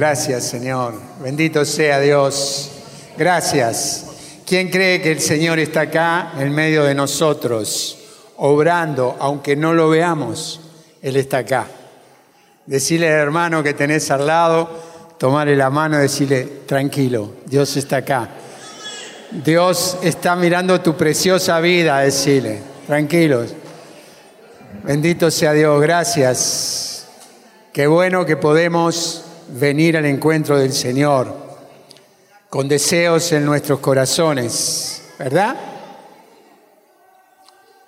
Gracias, Señor. Bendito sea Dios. Gracias. ¿Quién cree que el Señor está acá en medio de nosotros, obrando, aunque no lo veamos? Él está acá. Decirle al hermano que tenés al lado, tomarle la mano y decirle, tranquilo, Dios está acá. Dios está mirando tu preciosa vida, decirle, tranquilos. Bendito sea Dios, gracias. Qué bueno que podemos venir al encuentro del Señor con deseos en nuestros corazones, ¿verdad?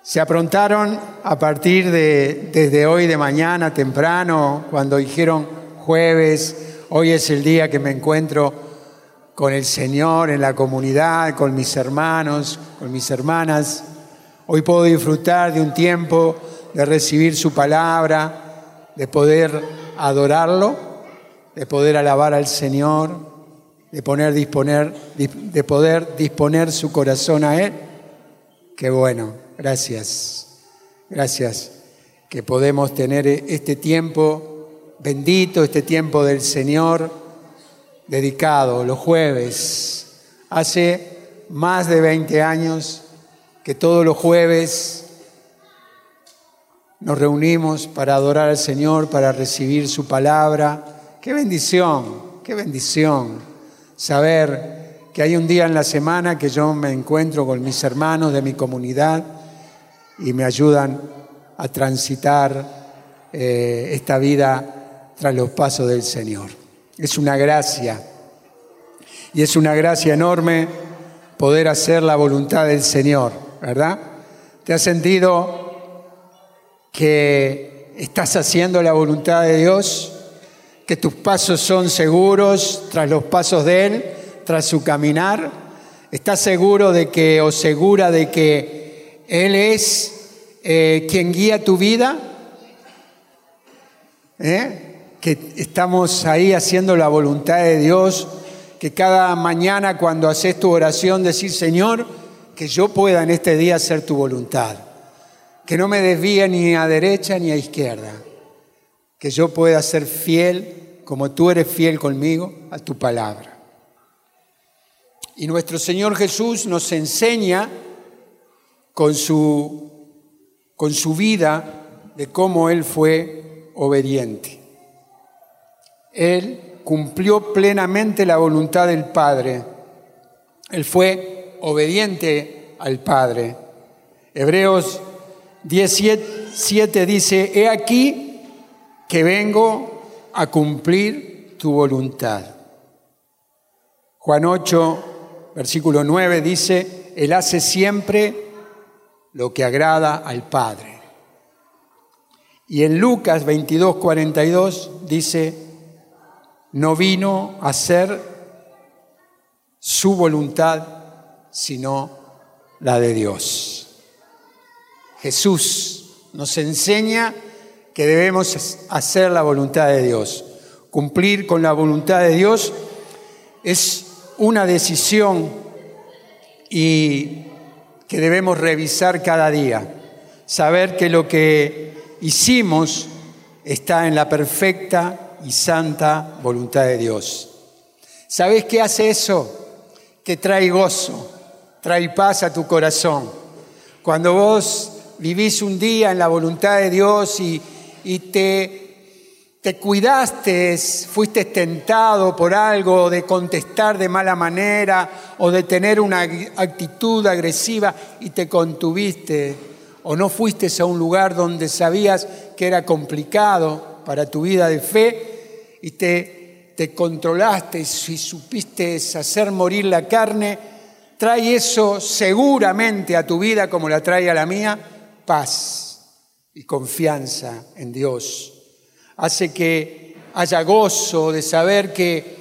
Se aprontaron a partir de desde hoy de mañana temprano, cuando dijeron jueves, hoy es el día que me encuentro con el Señor en la comunidad, con mis hermanos, con mis hermanas. Hoy puedo disfrutar de un tiempo de recibir su palabra, de poder adorarlo, de poder alabar al Señor, de, poner, disponer, de poder disponer su corazón a Él. Qué bueno, gracias, gracias que podemos tener este tiempo bendito, este tiempo del Señor dedicado los jueves. Hace más de 20 años que todos los jueves nos reunimos para adorar al Señor, para recibir su palabra. Qué bendición, qué bendición saber que hay un día en la semana que yo me encuentro con mis hermanos de mi comunidad y me ayudan a transitar eh, esta vida tras los pasos del Señor. Es una gracia y es una gracia enorme poder hacer la voluntad del Señor, ¿verdad? ¿Te has sentido que estás haciendo la voluntad de Dios, que tus pasos son seguros tras los pasos de Él, tras su caminar. ¿Estás seguro de que o segura de que Él es eh, quien guía tu vida? ¿Eh? Que estamos ahí haciendo la voluntad de Dios, que cada mañana cuando haces tu oración decir, Señor, que yo pueda en este día hacer tu voluntad que no me desvíe ni a derecha ni a izquierda, que yo pueda ser fiel como tú eres fiel conmigo a tu palabra. Y nuestro Señor Jesús nos enseña con su, con su vida de cómo Él fue obediente. Él cumplió plenamente la voluntad del Padre. Él fue obediente al Padre. Hebreos 17 dice, he aquí que vengo a cumplir tu voluntad. Juan 8, versículo 9 dice, Él hace siempre lo que agrada al Padre. Y en Lucas 22, 42 dice, no vino a hacer su voluntad, sino la de Dios. Jesús nos enseña que debemos hacer la voluntad de Dios. Cumplir con la voluntad de Dios es una decisión y que debemos revisar cada día. Saber que lo que hicimos está en la perfecta y santa voluntad de Dios. ¿Sabes qué hace eso? Que trae gozo, trae paz a tu corazón. Cuando vos vivís un día en la voluntad de Dios y, te, te cuidaste, fuiste tentado por algo de contestar de mala manera o de tener una actitud agresiva y te contuviste, o no fuiste a un lugar donde sabías que era complicado para tu vida de fe y te, te controlaste y supiste hacer morir la carne, trae eso seguramente a tu vida como la trae a la mía paz y confianza en Dios. Hace que haya gozo de saber que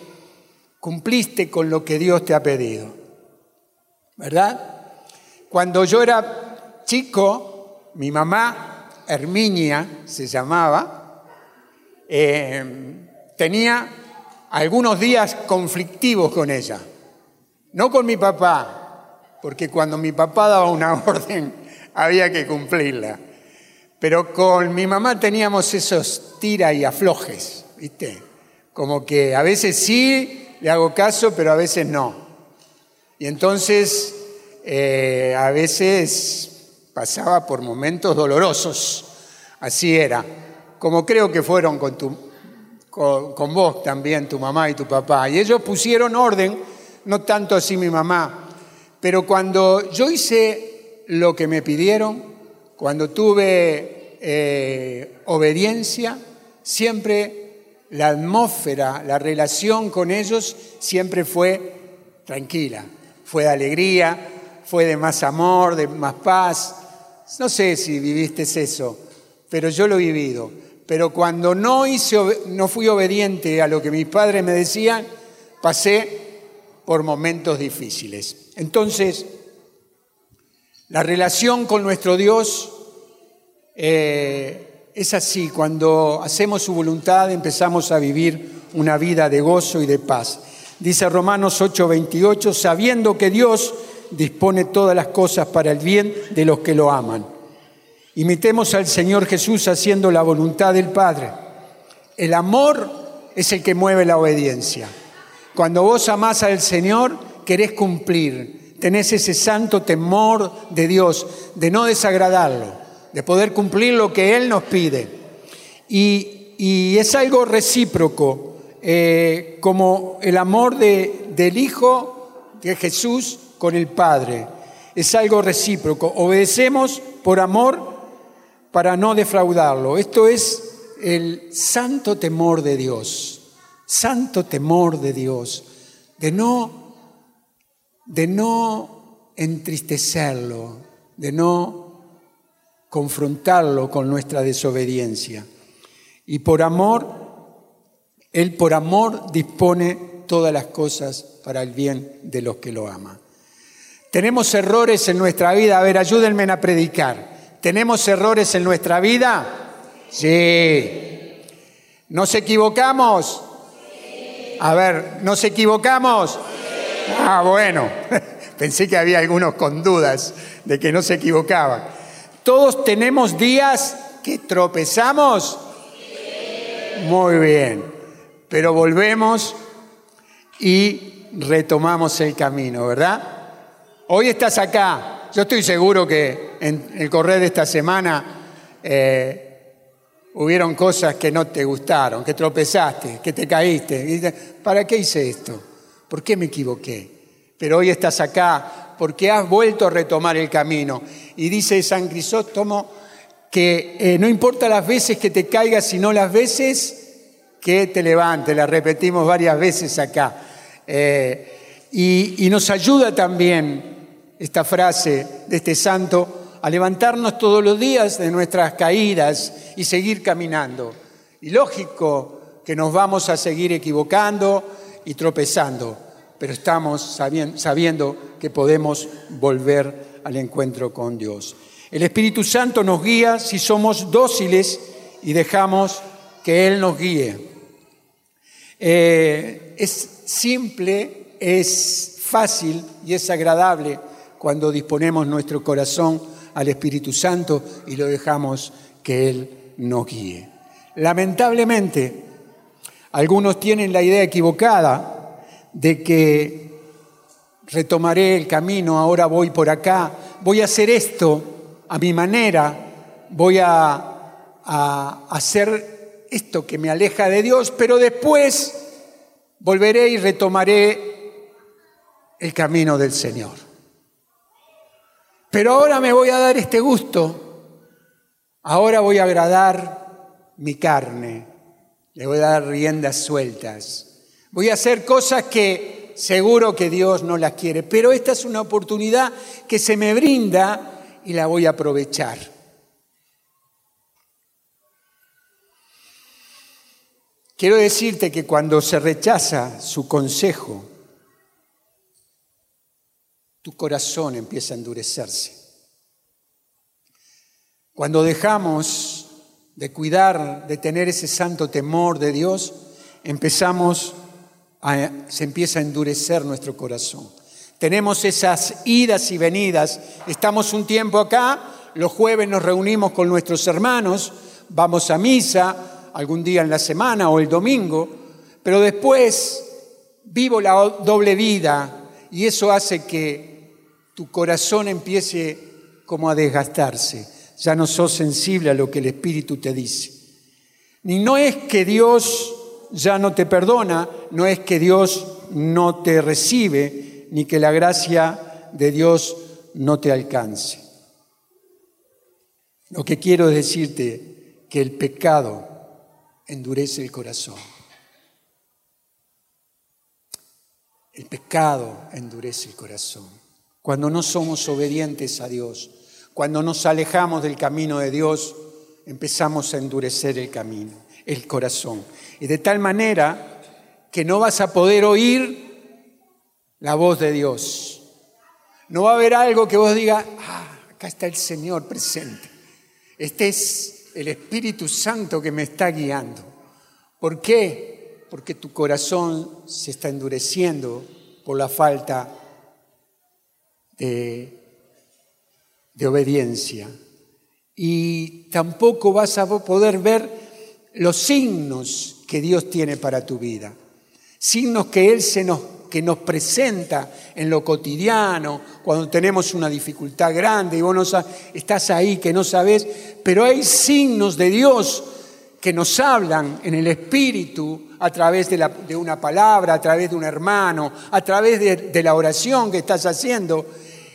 cumpliste con lo que Dios te ha pedido. ¿Verdad? Cuando yo era chico, mi mamá, Herminia se llamaba, eh, tenía algunos días conflictivos con ella. No con mi papá, porque cuando mi papá daba una orden había que cumplirla. Pero con mi mamá teníamos esos tira y aflojes, ¿viste? como que a veces sí le hago caso, pero a veces no. Y entonces eh, a veces pasaba por momentos dolorosos, así era, como creo que fueron con, tu, con vos también, tu mamá y tu papá. Y ellos pusieron orden, no tanto así mi mamá, pero cuando yo hice lo que me pidieron, cuando tuve eh, obediencia, siempre la atmósfera, la relación con ellos siempre fue tranquila, fue de alegría, fue de más amor, de más paz. No sé si viviste eso, pero yo lo he vivido. Pero cuando no, hice, no fui obediente a lo que mis padres me decían, pasé por momentos difíciles. Entonces, la relación con nuestro Dios eh, es así, cuando hacemos su voluntad empezamos a vivir una vida de gozo y de paz. Dice Romanos 8:28, sabiendo que Dios dispone todas las cosas para el bien de los que lo aman. Imitemos al Señor Jesús haciendo la voluntad del Padre. El amor es el que mueve la obediencia. Cuando vos amás al Señor, querés cumplir, tenés ese santo temor de Dios, de no desagradarlo, de poder cumplir lo que Él nos pide. Y, es algo recíproco, eh, como el amor del Hijo de Jesús con el Padre. Es algo recíproco. Obedecemos por amor para no defraudarlo. Esto es el santo temor de Dios santo temor de Dios, de no, de no entristecerlo, de no confrontarlo con nuestra desobediencia. Y por amor, Él por amor dispone todas las cosas para el bien de los que lo aman. Tenemos errores en nuestra vida, a ver, ayúdenme a predicar. ¿Tenemos errores en nuestra vida? Sí. ¿Nos equivocamos? A ver, ¿nos equivocamos? Ah, bueno, pensé que había algunos con dudas de que no se equivocaban. ¿Todos tenemos días que tropezamos? Muy bien, pero volvemos y retomamos el camino, ¿verdad? Hoy estás acá. Yo estoy seguro que en el correr de esta semana eh, hubieron cosas que no te gustaron, que tropezaste, que te caíste. ¿Para qué hice esto? ¿Por qué me equivoqué? Pero hoy estás acá porque has vuelto a retomar el camino. Y dice San Crisóstomo que eh, no importa las veces que te caigas, sino las veces que te levantes. La repetimos varias veces acá. Eh, y nos ayuda también esta frase de este santo a levantarnos todos los días de nuestras caídas y seguir caminando. Y lógico que nos vamos a seguir equivocando y tropezando, pero estamos sabiendo que podemos volver al encuentro con Dios. El Espíritu Santo nos guía si somos dóciles y dejamos que Él nos guíe. Eh, es simple, es fácil y es agradable cuando disponemos nuestro corazón al Espíritu Santo y lo dejamos que Él nos guíe. Lamentablemente, algunos tienen la idea equivocada de que retomaré el camino, ahora voy por acá, voy a hacer esto a mi manera, voy a, hacer esto que me aleja de Dios, pero después volveré y retomaré el camino del Señor. Pero ahora me voy a dar este gusto. Ahora voy a agradar mi carne. Le voy a dar riendas sueltas. Voy a hacer cosas que seguro que Dios no las quiere. Pero esta es una oportunidad que se me brinda y la voy a aprovechar. Quiero decirte que cuando se rechaza su consejo, tu corazón empieza a endurecerse. Cuando dejamos de cuidar, de tener ese santo temor de Dios, empezamos se empieza a endurecer nuestro corazón. Tenemos esas idas y venidas. Estamos un tiempo acá, los jueves nos reunimos con nuestros hermanos, vamos a misa algún día en la semana o el domingo, pero después vivo la doble vida y eso hace que tu corazón empiece como a desgastarse. Ya no sos sensible a lo que el Espíritu te dice. Ni no es que Dios ya no te perdona, no es que Dios no te recibe, ni que la gracia de Dios no te alcance. Lo que quiero es decirte que el pecado endurece el corazón. El pecado endurece el corazón. Cuando no somos obedientes a Dios, cuando nos alejamos del camino de Dios, empezamos a endurecer el camino, el corazón. Y de tal manera que no vas a poder oír la voz de Dios. No va a haber algo que vos digas, ah, acá está el Señor presente. Este es el Espíritu Santo que me está guiando. ¿Por qué? Porque tu corazón se está endureciendo por la falta de, de obediencia. Y tampoco vas a poder ver los signos que Dios tiene para tu vida signos que Él se nos, que nos presenta en lo cotidiano, cuando tenemos una dificultad grande y vos estás ahí que no sabes, pero hay signos de Dios que nos hablan en el Espíritu a través de, la, de una palabra, a través de un hermano, a través de, la oración que estás haciendo.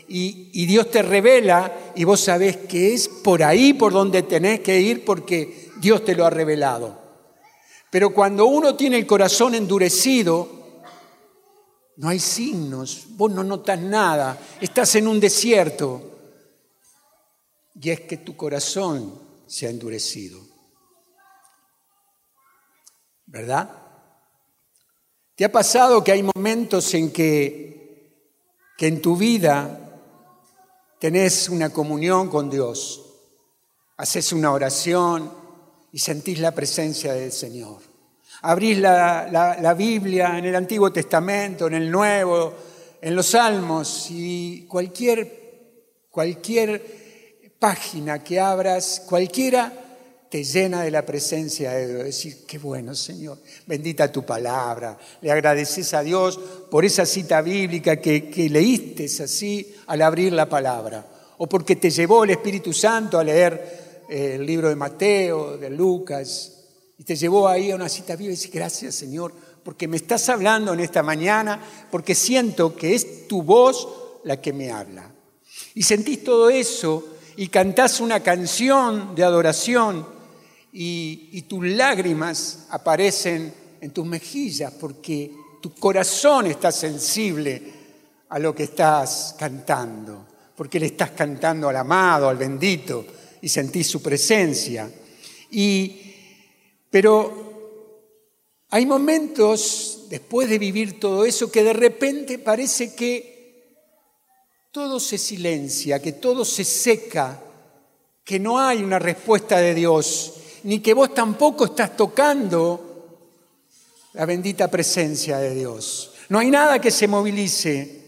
Y, y, Dios te revela y vos sabés que es por ahí por donde tenés que ir porque Dios te lo ha revelado. Pero cuando uno tiene el corazón endurecido, no hay signos, vos no notas nada, estás en un desierto. Y es que tu corazón se ha endurecido. ¿Verdad? ¿Te ha pasado que hay momentos en que, que en tu vida tenés una comunión con Dios, haces una oración, y sentís la presencia del Señor. Abrís la, Biblia en el Antiguo Testamento, en el Nuevo, en los Salmos y cualquier, cualquier página que abras, cualquiera te llena de la presencia de Dios. Decir, qué bueno, Señor, bendita tu palabra. Le agradeces a Dios por esa cita bíblica que, que leíste así al abrir la palabra. O porque te llevó el Espíritu Santo a leer el libro de Mateo, de Lucas, y te llevó ahí a una cita viva y gracias Señor, porque me estás hablando en esta mañana, porque siento que es tu voz la que me habla. Y sentís todo eso y cantás una canción de adoración y, y tus lágrimas aparecen en tus mejillas porque tu corazón está sensible a lo que estás cantando, porque le estás cantando al amado, al bendito, y sentís su presencia. Y, pero hay momentos después de vivir todo eso que de repente parece que todo se silencia, que todo se seca, que no hay una respuesta de Dios, ni que vos tampoco estás tocando la bendita presencia de Dios. No hay nada que se movilice.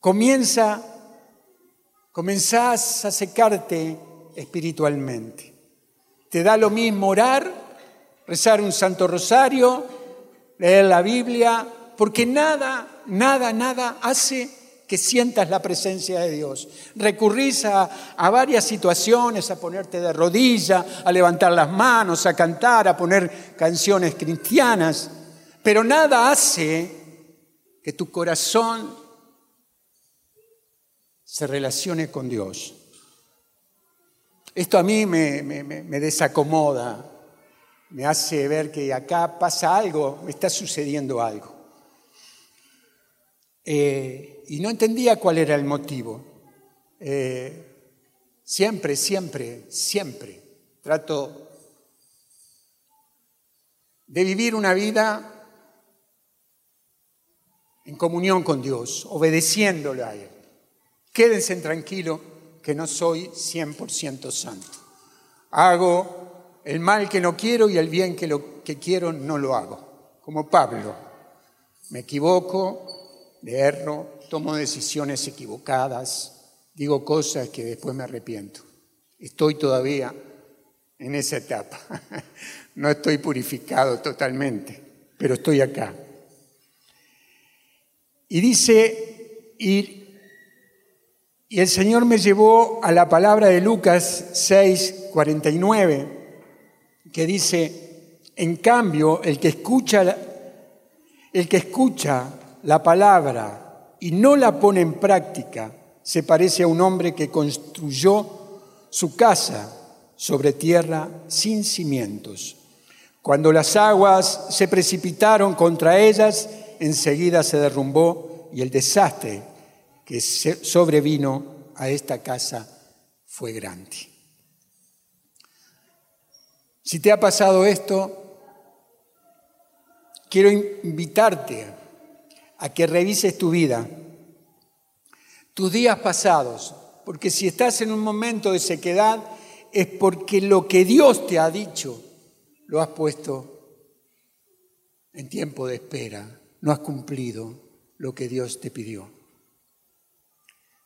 Comienza, comenzás a secarte espiritualmente. Te da lo mismo orar, rezar un santo rosario, leer la Biblia, porque nada, nada, nada hace que sientas la presencia de Dios. Recurrís a, varias situaciones, a ponerte de rodilla, a levantar las manos, a cantar, a poner canciones cristianas, pero nada hace que tu corazón se relacione con Dios. Esto a mí me, desacomoda, me hace ver que acá pasa algo, me está sucediendo algo. Eh, y no entendía cuál era el motivo. Eh, siempre, siempre, siempre trato de vivir una vida en comunión con Dios, obedeciéndole a Él. Quédense tranquilos que no soy 100% santo. Hago el mal que no quiero y el bien que, lo, que quiero no lo hago. Como Pablo, me equivoco, le erro, tomo decisiones equivocadas, digo cosas que después me arrepiento. Estoy todavía en esa etapa. No estoy purificado totalmente. pero estoy acá. Y dice, y, y el Señor me llevó a la palabra de Lucas 6, 49, que dice, en cambio, el que escucha, el que escucha la palabra y no la pone en práctica, se parece a un hombre que construyó su casa sobre tierra sin cimientos. Cuando las aguas se precipitaron contra ellas, enseguida se derrumbó y el desastre que sobrevino a esta casa fue grande. Si te ha pasado esto, quiero invitarte a que revises tu vida, tus días pasados, porque si estás en un momento de sequedad es porque lo que Dios te ha dicho lo has puesto en tiempo de espera, no has cumplido lo que Dios te pidió.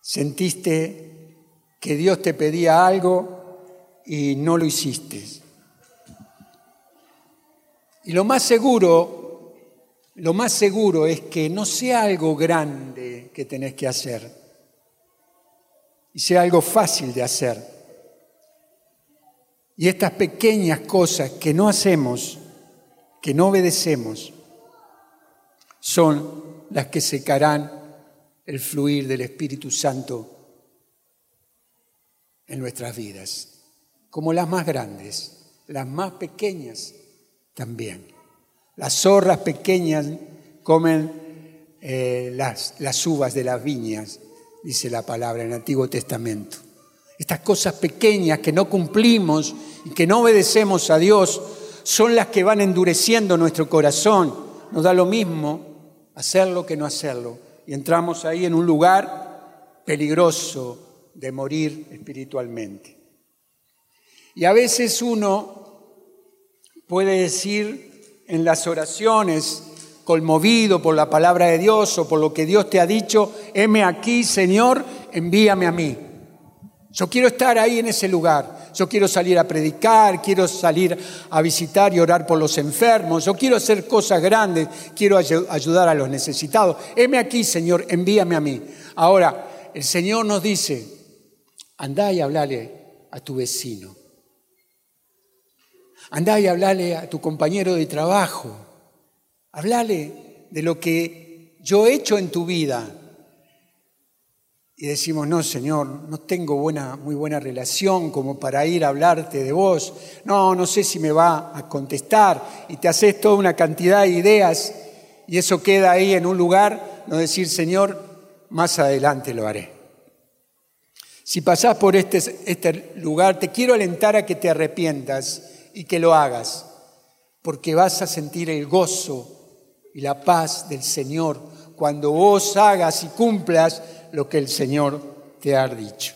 Sentiste que Dios te pedía algo y no lo hiciste. Y lo más seguro, lo más seguro es que no sea algo grande que tenés que hacer y sea algo fácil de hacer. Y estas pequeñas cosas que no hacemos, que no obedecemos, son las que secarán el fluir del Espíritu Santo en nuestras vidas, como las más grandes, las más pequeñas también. Las zorras pequeñas comen eh, las, las uvas de las viñas dice la palabra en el Antiguo Testamento. Estas cosas pequeñas que no cumplimos y que no obedecemos a Dios son las que van endureciendo nuestro corazón. Nos da lo mismo hacerlo que no hacerlo. Y entramos ahí en un lugar peligroso de morir espiritualmente. Y a veces uno puede decir en las oraciones, conmovido por la palabra de Dios o por lo que Dios te ha dicho, heme aquí, Señor, envíame a mí. Yo quiero estar ahí en ese lugar. Yo quiero salir a predicar, quiero salir a visitar y orar por los enfermos. Yo quiero hacer cosas grandes, quiero ayudar a los necesitados. Heme aquí, Señor, envíame a mí. Ahora, el Señor nos dice, andá y hablale a tu vecino. Andá y hablale a tu compañero de trabajo. Hablale de lo que yo he hecho en tu vida. Y decimos, no, Señor, no tengo buena, muy buena relación como para ir a hablarte de vos. No, no sé si me va a contestar. Y te haces toda una cantidad de ideas y eso queda ahí en un lugar, no decir, Señor, más adelante lo haré. Si pasás por este, este lugar, te quiero alentar a que te arrepientas y que lo hagas, porque vas a sentir el gozo y la paz del Señor cuando vos hagas y cumplas lo que el Señor te ha dicho.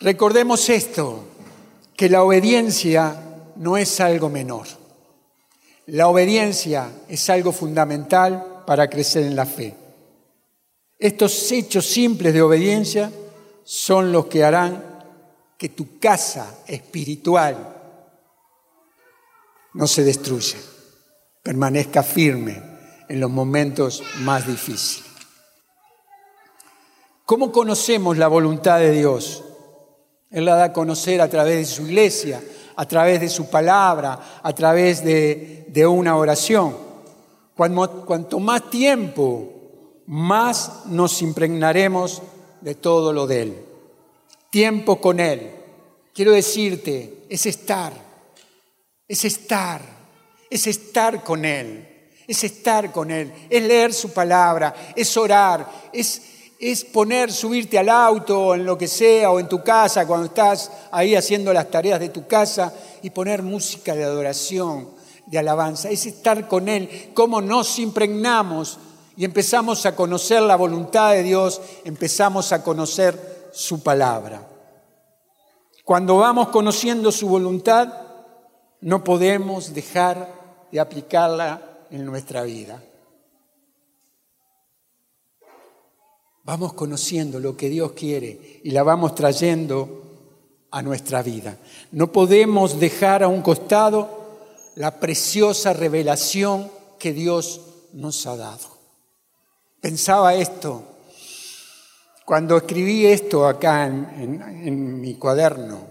Recordemos esto, que la obediencia no es algo menor. La obediencia es algo fundamental para crecer en la fe. Estos hechos simples de obediencia son los que harán que tu casa espiritual no se destruya permanezca firme en los momentos más difíciles. ¿Cómo conocemos la voluntad de Dios? Él la da a conocer a través de su iglesia, a través de su palabra, a través de, una oración. Cuanto, cuanto más tiempo, más nos impregnaremos de todo lo de Él. Tiempo con Él. Quiero decirte, es estar, es estar es estar con Él, es estar con Él, es leer su palabra, es orar, es, es poner, subirte al auto, en lo que sea, o en tu casa, cuando estás ahí haciendo las tareas de tu casa, y poner música de adoración, de alabanza, es estar con Él, cómo nos impregnamos y empezamos a conocer la voluntad de Dios, empezamos a conocer su palabra. Cuando vamos conociendo su voluntad, no podemos dejar de aplicarla en nuestra vida. Vamos conociendo lo que Dios quiere y la vamos trayendo a nuestra vida. No podemos dejar a un costado la preciosa revelación que Dios nos ha dado. Pensaba esto cuando escribí esto acá en, en mi cuaderno.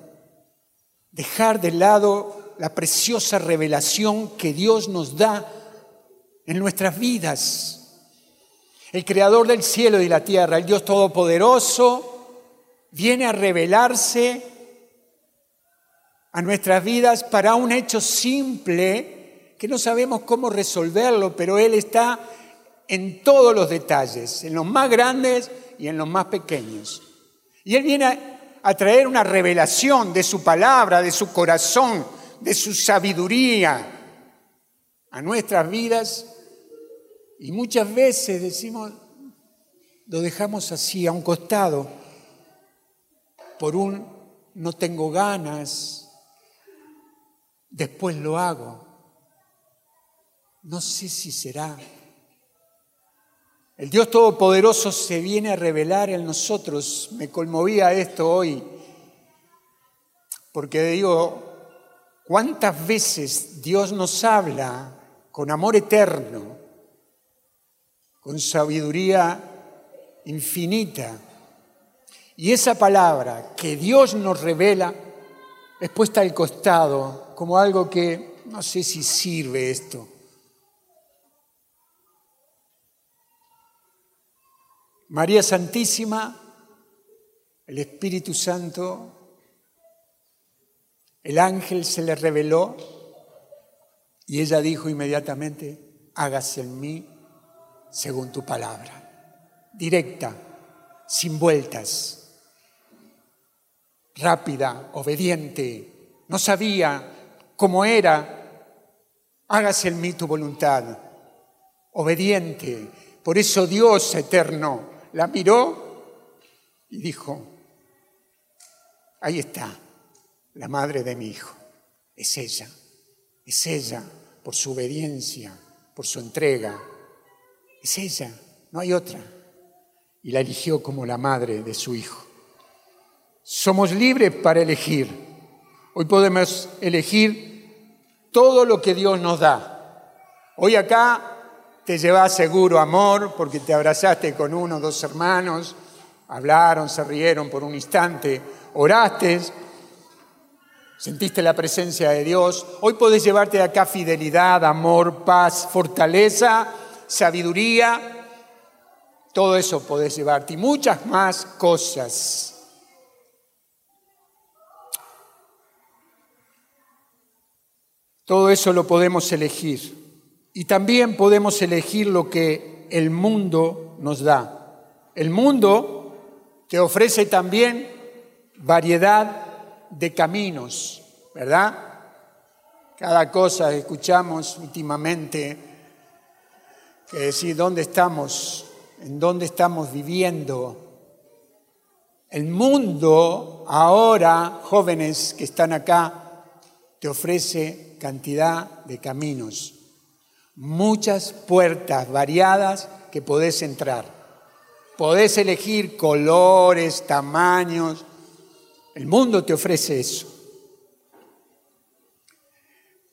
Dejar de lado la preciosa revelación que Dios nos da en nuestras vidas. El creador del cielo y la tierra, el Dios todopoderoso, viene a revelarse a nuestras vidas para un hecho simple que no sabemos cómo resolverlo, pero Él está en todos los detalles, en los más grandes y en los más pequeños. Y Él viene a, traer una revelación de su palabra, de su corazón, de su sabiduría a nuestras vidas. Y muchas veces decimos, lo dejamos así, a un costado, por un no tengo ganas, después lo hago. No sé si será. El Dios Todopoderoso se viene a revelar en nosotros. Me conmovía esto hoy, porque digo, ¿cuántas veces Dios nos habla con amor eterno, con sabiduría infinita? Y esa palabra que Dios nos revela es puesta al costado como algo que no sé si sirve esto. María Santísima, el Espíritu Santo, el ángel se le reveló y ella dijo inmediatamente, hágase en mí según tu palabra. Directa, sin vueltas, rápida, obediente. No sabía como era, hágase en mí tu voluntad, obediente. Por eso Dios eterno la miró y dijo, ahí está, la madre de mi hijo, es ella, es ella por su obediencia, por su entrega, es ella, no hay otra. Y la eligió como la madre de su hijo. Somos libres para elegir. Hoy podemos elegir todo lo que Dios nos da. Hoy acá te llevas seguro amor porque te abrazaste con uno o dos hermanos, hablaron, se rieron por un instante, oraste, sentiste la presencia de Dios. Hoy podés llevarte acá fidelidad, amor, paz, fortaleza, sabiduría. Todo eso podés llevarte y muchas más cosas. Todo eso lo podemos elegir. Y también podemos elegir lo que el mundo nos da. El mundo te ofrece también variedad de caminos, ¿verdad? Cada cosa escuchamos últimamente que decir dónde estamos, en dónde estamos viviendo. El mundo ahora, jóvenes que están acá, te ofrece cantidad de caminos, muchas puertas variadas que podés entrar. Podés elegir colores, tamaños. El mundo te ofrece eso.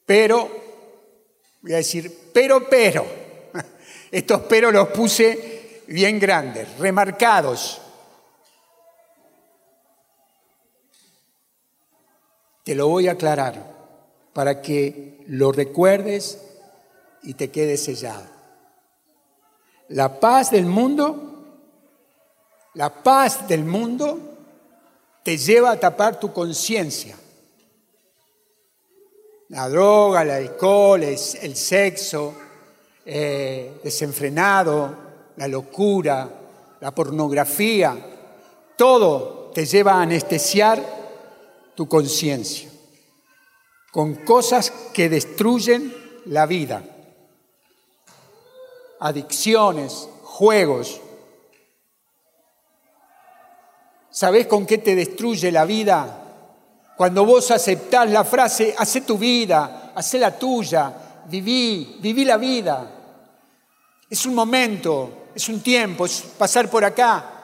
Pero, voy a decir, pero, pero, estos pero los puse bien grandes, remarcados. Te lo voy a aclarar para que lo recuerdes y te quede sellado. La paz del mundo, la paz del mundo te lleva a tapar tu conciencia. La droga, el alcohol, el sexo eh, desenfrenado, la locura, la pornografía, todo te lleva a anestesiar tu conciencia con cosas que destruyen la vida. Adicciones, juegos. ¿Sabés con qué te destruye la vida? Cuando vos aceptás la frase, hace tu vida, hace la tuya, viví, viví la vida. Es un momento, es un tiempo, es pasar por acá.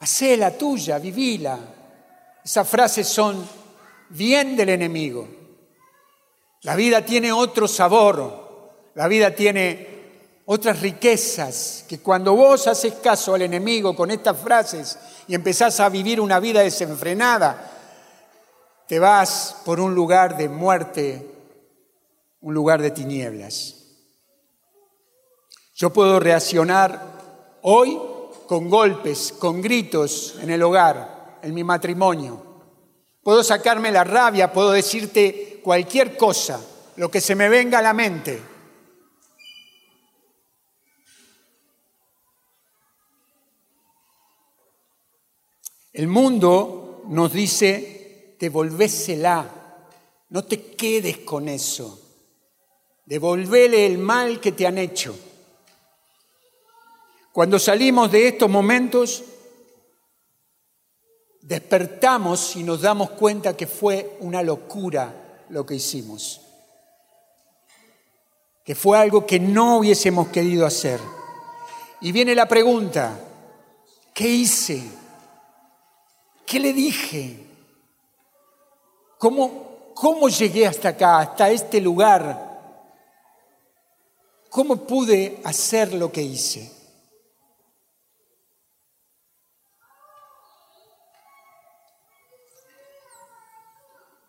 Hacé la tuya, vivila. Esas frases son bien del enemigo. La vida tiene otro sabor, la vida tiene otras riquezas, que cuando vos haces caso al enemigo con estas frases y empezás a vivir una vida desenfrenada, te vas por un lugar de muerte, un lugar de tinieblas. Yo puedo reaccionar hoy con golpes, con gritos en el hogar, en mi matrimonio. Puedo sacarme la rabia, puedo decirte cualquier cosa, lo que se me venga a la mente. El mundo nos dice, devolvésela, no te quedes con eso, devolvele el mal que te han hecho. Cuando salimos de estos momentos, despertamos y nos damos cuenta que fue una locura lo que hicimos, que fue algo que no hubiésemos querido hacer. Y viene la pregunta, ¿qué hice? ¿Qué le dije? ¿Cómo, ¿Cómo llegué hasta acá, hasta este lugar? ¿Cómo pude hacer lo que hice?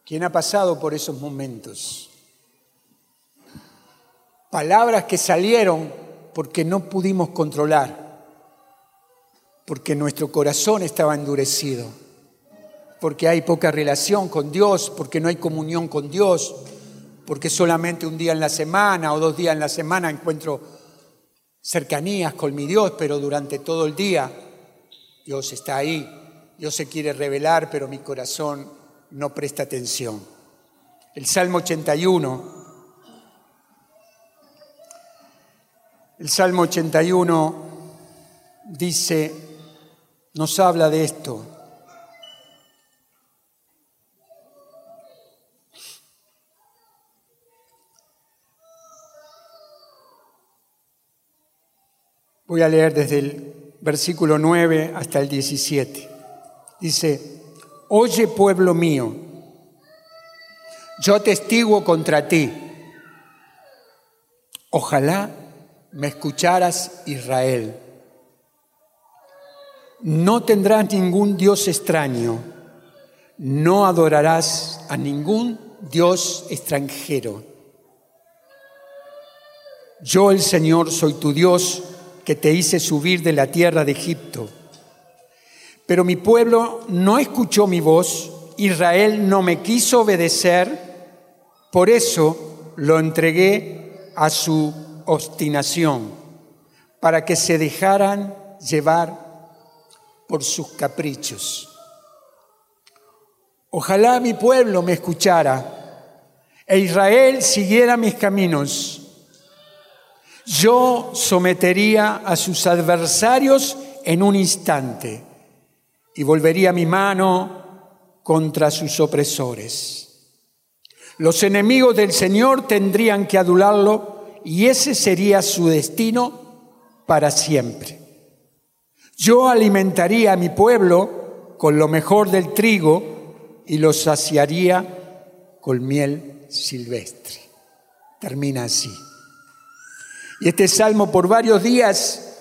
¿Quién ha pasado por esos momentos? Palabras que salieron porque no pudimos controlar, porque nuestro corazón estaba endurecido, porque hay poca relación con Dios, porque no hay comunión con Dios, porque solamente un día en la semana o dos días en la semana encuentro cercanías con mi Dios, pero durante todo el día Dios está ahí, Dios se quiere revelar, pero mi corazón no presta atención. El Salmo 81, el Salmo 81 dice, nos habla de esto. Voy a leer desde el versículo 9 hasta el 17. Dice, Oye pueblo mío, yo testigo contra ti. Ojalá me escucharas Israel. No tendrás ningún Dios extraño, no adorarás a ningún Dios extranjero. Yo el Señor soy tu Dios que te hice subir de la tierra de Egipto pero mi pueblo no escuchó mi voz, Israel no me quiso obedecer, por eso lo entregué a su obstinación, para que se dejaran llevar por sus caprichos. Ojalá mi pueblo me escuchara e Israel siguiera mis caminos. Yo sometería a sus adversarios en un instante y volvería mi mano contra sus opresores. Los enemigos del Señor tendrían que adularlo y ese sería su destino para siempre. Yo alimentaría a mi pueblo con lo mejor del trigo y lo saciaría con miel silvestre. Termina así. Y este salmo por varios días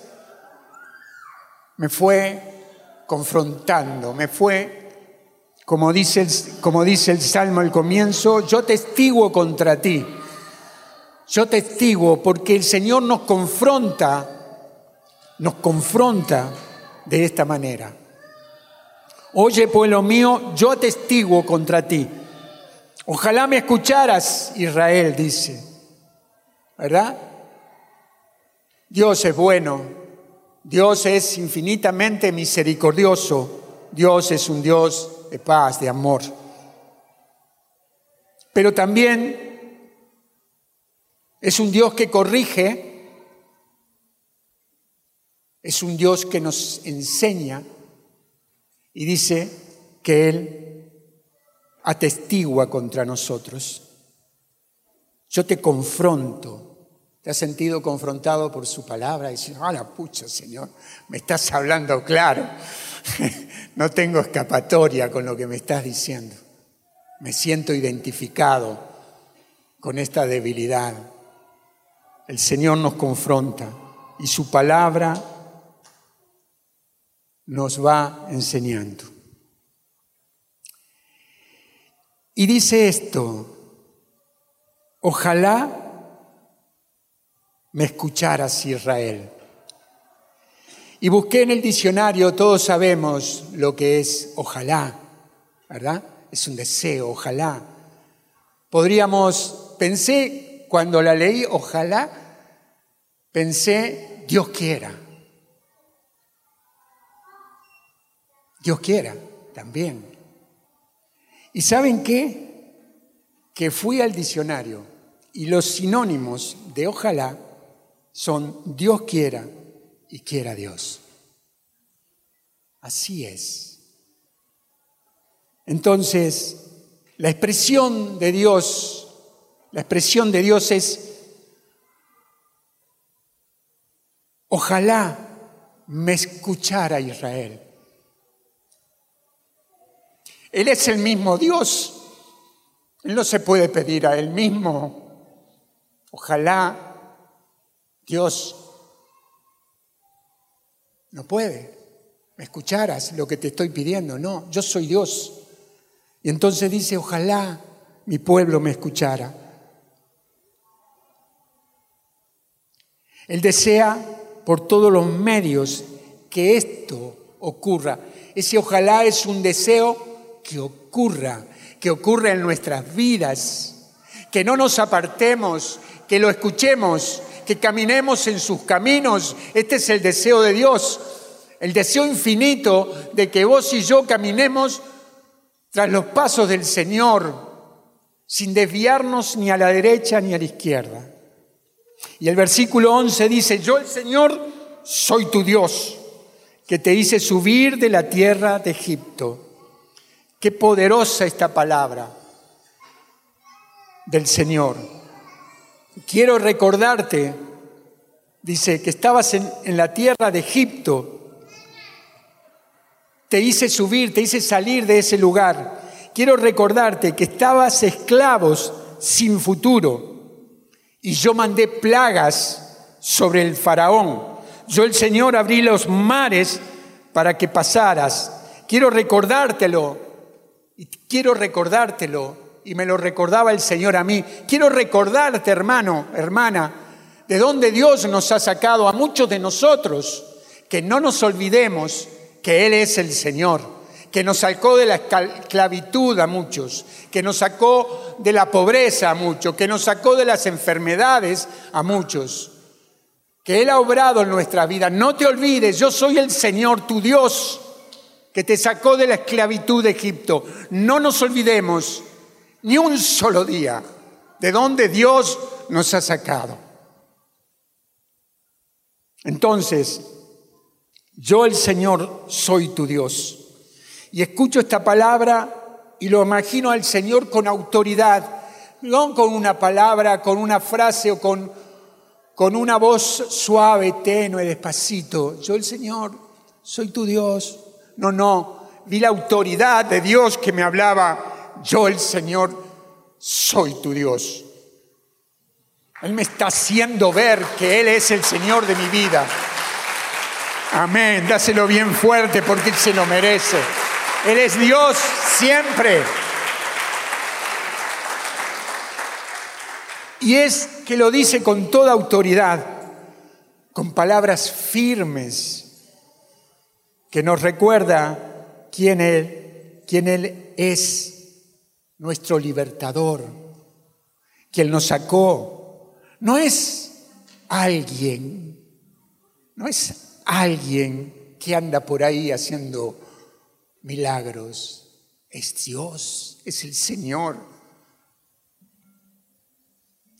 me fue confrontando, me fue, como dice, el, como dice el Salmo al comienzo, yo testigo contra ti, yo testigo porque el Señor nos confronta, nos confronta de esta manera. Oye, pueblo mío, yo testigo contra ti. Ojalá me escucharas, Israel dice. ¿Verdad? Dios es bueno, Dios es infinitamente misericordioso, Dios es un Dios de paz, de amor. Pero también es un Dios que corrige, es un Dios que nos enseña y dice que Él atestigua contra nosotros. Yo te confronto, ¿Te has sentido confrontado por su palabra y dices, ah, la pucha, Señor, me estás hablando claro. no tengo escapatoria con lo que me estás diciendo. Me siento identificado con esta debilidad. El Señor nos confronta y su palabra nos va enseñando. Y dice esto, ojalá me escucharas Israel. Y busqué en el diccionario, todos sabemos lo que es ojalá, ¿verdad? Es un deseo, ojalá. Podríamos, pensé, cuando la leí, ojalá, pensé, Dios quiera. Dios quiera también. ¿Y saben qué? Que fui al diccionario y los sinónimos de ojalá son Dios quiera y quiera Dios. Así es. Entonces, la expresión de Dios, la expresión de Dios es, ojalá me escuchara Israel. Él es el mismo Dios. Él no se puede pedir a Él mismo. Ojalá Dios no puede. ¿Me escucharas lo que te estoy pidiendo? No, yo soy Dios. Y entonces dice, ojalá mi pueblo me escuchara. Él desea por todos los medios que esto ocurra. Ese ojalá es un deseo que ocurra, que ocurra en nuestras vidas, que no nos apartemos, que lo escuchemos, que caminemos en sus caminos. Este es el deseo de Dios, el deseo infinito de que vos y yo caminemos tras los pasos del Señor, sin desviarnos ni a la derecha ni a la izquierda. Y el versículo 11 dice, yo el Señor soy tu Dios, que te hice subir de la tierra de Egipto. Qué poderosa esta palabra del Señor. Quiero recordarte, dice, que estabas en, la tierra de Egipto. Te hice subir, te hice salir de ese lugar. Quiero recordarte que estabas esclavos sin futuro. Y yo mandé plagas sobre el faraón. Yo el Señor abrí los mares para que pasaras. Quiero recordártelo. Quiero recordártelo y me lo recordaba el Señor a mí. Quiero recordarte, hermano, hermana, de dónde Dios nos ha sacado a muchos de nosotros, que no nos olvidemos que Él es el Señor, que nos sacó de la esclavitud a muchos, que nos sacó de la pobreza a muchos, que nos sacó de las enfermedades a muchos, que Él ha obrado en nuestra vida. No te olvides, yo soy el Señor, tu Dios, que te sacó de la esclavitud de Egipto. No nos olvidemos ni un solo día de donde Dios nos ha sacado. Entonces, yo el Señor soy tu Dios. Y escucho esta palabra y lo imagino al Señor con autoridad, no con una palabra, con una frase o con, con una voz suave, tenue, despacito. Yo el Señor soy tu Dios. No, no, vi la autoridad de Dios que me hablaba yo el Señor soy tu Dios. Él me está haciendo ver que Él es el Señor de mi vida. Amén, dáselo bien fuerte porque Él se lo merece. Él es Dios siempre. Y es que lo dice con toda autoridad, con palabras firmes, que nos recuerda quién Él, quién Él es nuestro libertador, quien nos sacó, no es alguien, no es alguien que anda por ahí haciendo milagros, es Dios, es el Señor,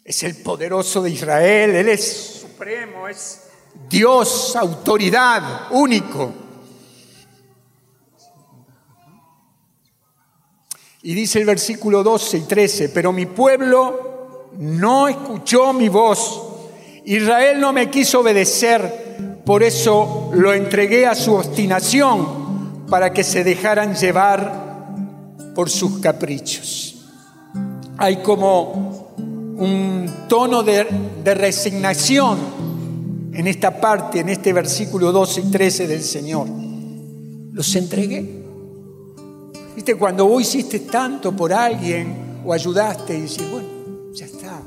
es el poderoso de Israel, Él es supremo, es Dios, autoridad, único. Y dice el versículo 12 y 13, pero mi pueblo no escuchó mi voz. Israel no me quiso obedecer, por eso lo entregué a su obstinación para que se dejaran llevar por sus caprichos. Hay como un tono de, resignación en esta parte, en este versículo 12 y 13 del Señor. Los entregué. Viste, cuando vos hiciste tanto por alguien o ayudaste y decís, bueno, ya está,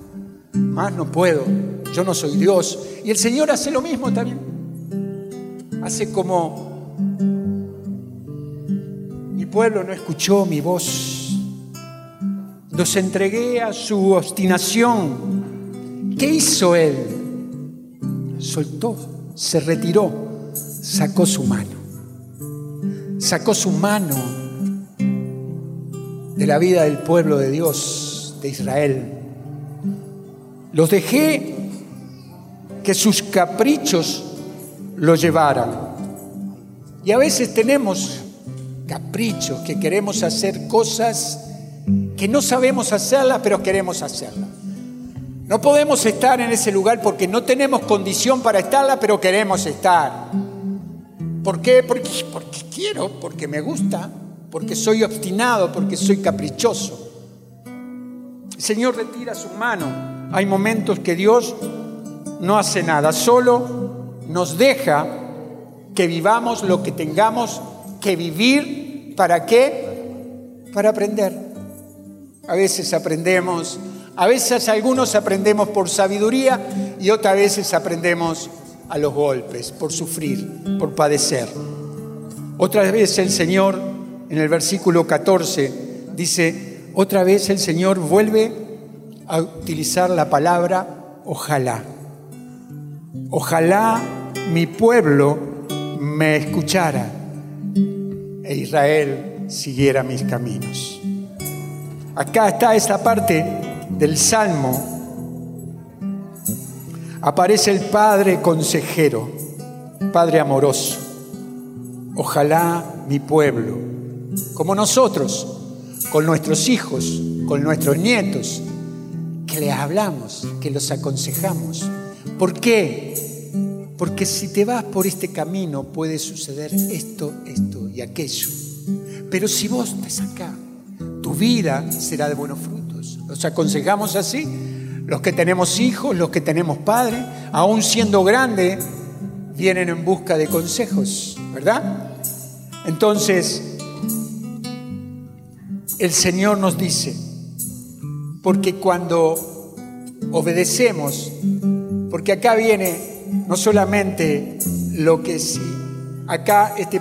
más no puedo, yo no soy Dios. Y el Señor hace lo mismo también. Hace como mi pueblo no escuchó mi voz. Los entregué a su obstinación. ¿Qué hizo él? Soltó, se retiró, sacó su mano. Sacó su mano de la vida del pueblo de Dios, de Israel. Los dejé que sus caprichos lo llevaran. Y a veces tenemos caprichos, que queremos hacer cosas que no sabemos hacerlas, pero queremos hacerlas. No podemos estar en ese lugar porque no tenemos condición para estarla, pero queremos estar. ¿Por qué? Porque, porque quiero, porque me gusta, porque soy obstinado, porque soy caprichoso. El Señor retira su mano. Hay momentos que Dios no hace nada, solo nos deja que vivamos lo que tengamos que vivir. ¿Para qué? Para aprender. A veces aprendemos, a veces algunos aprendemos por sabiduría y otras veces aprendemos a los golpes, por sufrir, por padecer. Otra vez el Señor, en el versículo 14, dice, otra vez el Señor vuelve a utilizar la palabra ojalá. Ojalá mi pueblo me escuchara e Israel siguiera mis caminos. Acá está esta parte del Salmo. Aparece el Padre consejero, Padre amoroso. Ojalá mi pueblo, como nosotros, con nuestros hijos, con nuestros nietos, que les hablamos, que los aconsejamos, ¿Por qué? Porque si te vas por este camino puede suceder esto, esto y aquello. Pero si vos estás acá, tu vida será de buenos frutos. Los aconsejamos así. Los que tenemos hijos, los que tenemos padres, aún siendo grandes, vienen en busca de consejos, ¿verdad? Entonces, el Señor nos dice, porque cuando obedecemos, porque acá viene no solamente lo que sí, acá este,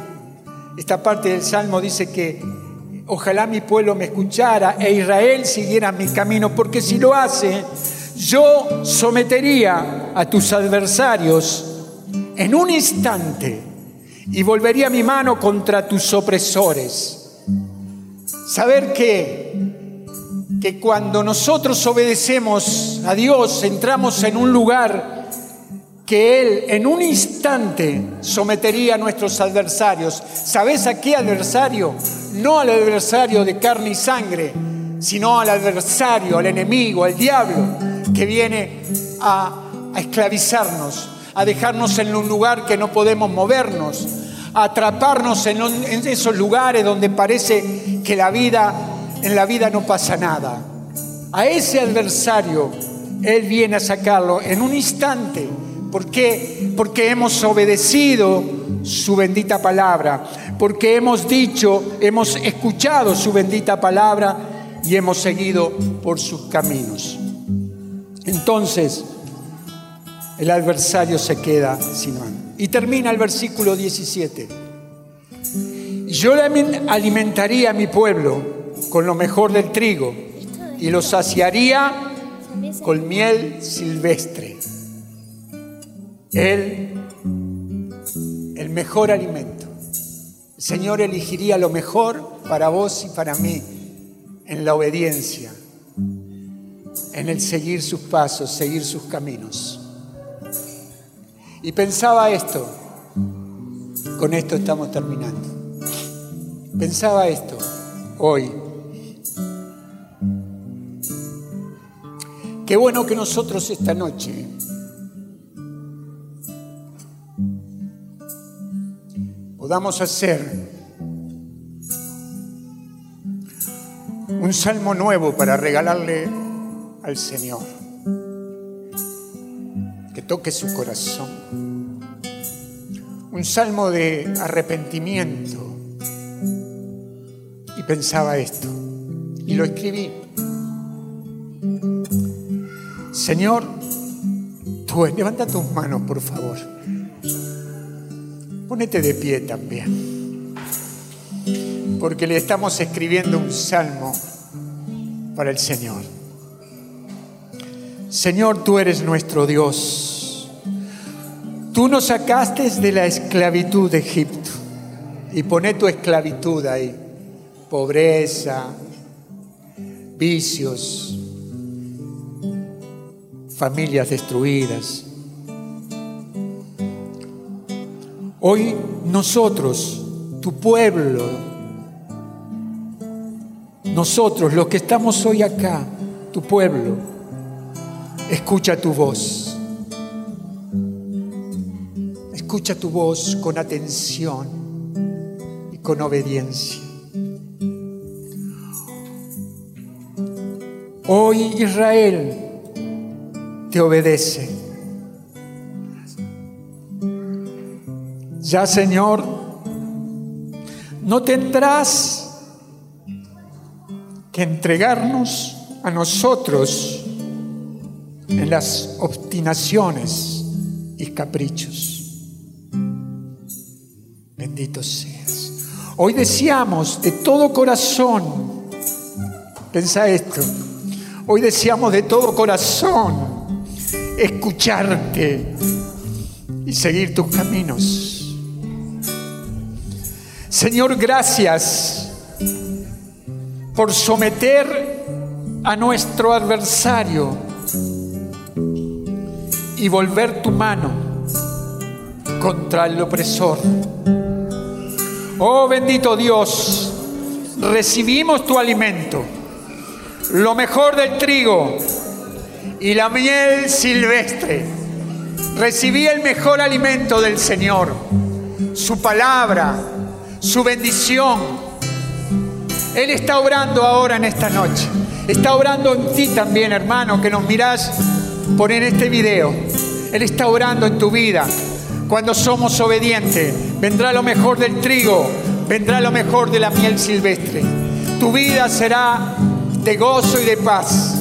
esta parte del Salmo dice que ojalá mi pueblo me escuchara e Israel siguiera mi camino, porque si lo hace, yo sometería a tus adversarios en un instante y volvería mi mano contra tus opresores. Saber que que cuando nosotros obedecemos a Dios, entramos en un lugar que Él en un instante sometería a nuestros adversarios. ¿Sabes a qué adversario? No al adversario de carne y sangre, sino al adversario, al enemigo, al diablo, que viene a, a esclavizarnos, a dejarnos en un lugar que no podemos movernos, atraparnos en, esos lugares donde parece que la vida en la vida no pasa nada. A ese adversario Él viene a sacarlo en un instante. ¿Por qué? Porque hemos obedecido su bendita palabra, porque hemos dicho, hemos escuchado su bendita palabra y hemos seguido por sus caminos. Entonces, el adversario se queda sin mano. Y termina el versículo 17. Yo alimentaría a mi pueblo con lo mejor del trigo y lo saciaría con miel silvestre. Él, el mejor alimento. El Señor elegiría lo mejor para vos y para mí en la obediencia, en el seguir sus pasos, seguir sus caminos. Y pensaba esto, con esto estamos terminando. Pensaba esto hoy. Qué bueno que nosotros esta noche podamos hacer un salmo nuevo para regalarle al Señor. Toque su corazón. Un salmo de arrepentimiento. Y pensaba esto, y lo escribí. Señor, tú levanta tus manos, por favor. Ponete de pie también. Porque le estamos escribiendo un salmo para el Señor. Señor, tú eres nuestro Dios. Tú nos sacaste de la esclavitud de Egipto. Y pone tu esclavitud ahí. Pobreza, vicios, familias destruidas. Hoy nosotros, tu pueblo, nosotros los que estamos hoy acá, tu pueblo, Escucha tu voz. Escucha tu voz con atención y con obediencia. Hoy Israel te obedece. Ya Señor, no tendrás que entregarnos a nosotros en las obstinaciones y caprichos. Bendito seas. Hoy deseamos de todo corazón, pensa esto, hoy deseamos de todo corazón escucharte y seguir tus caminos. Señor, gracias por someter a nuestro adversario y volver tu mano contra el opresor. Oh bendito Dios, recibimos tu alimento, lo mejor del trigo y la miel silvestre. Recibí el mejor alimento del Señor, su palabra, su bendición. Él está obrando ahora en esta noche. Está obrando en ti también, hermano, que nos mirás poner este video. Él está orando en tu vida. Cuando somos obedientes, vendrá lo mejor del trigo, vendrá lo mejor de la miel silvestre. Tu vida será de gozo y de paz,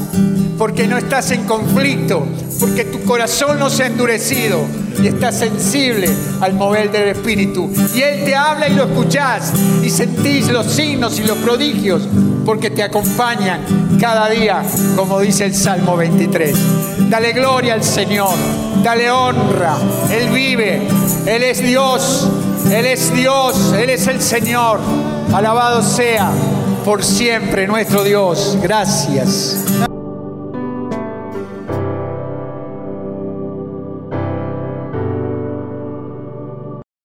porque no estás en conflicto, porque tu corazón no se ha endurecido y estás sensible al mover del Espíritu. Y Él te habla y lo escuchás y sentís los signos y los prodigios, porque te acompañan cada día, como dice el Salmo 23. Dale gloria al Señor, dale honra. Él vive, Él es Dios, Él es Dios, Él es el Señor. Alabado sea por siempre nuestro Dios. Gracias.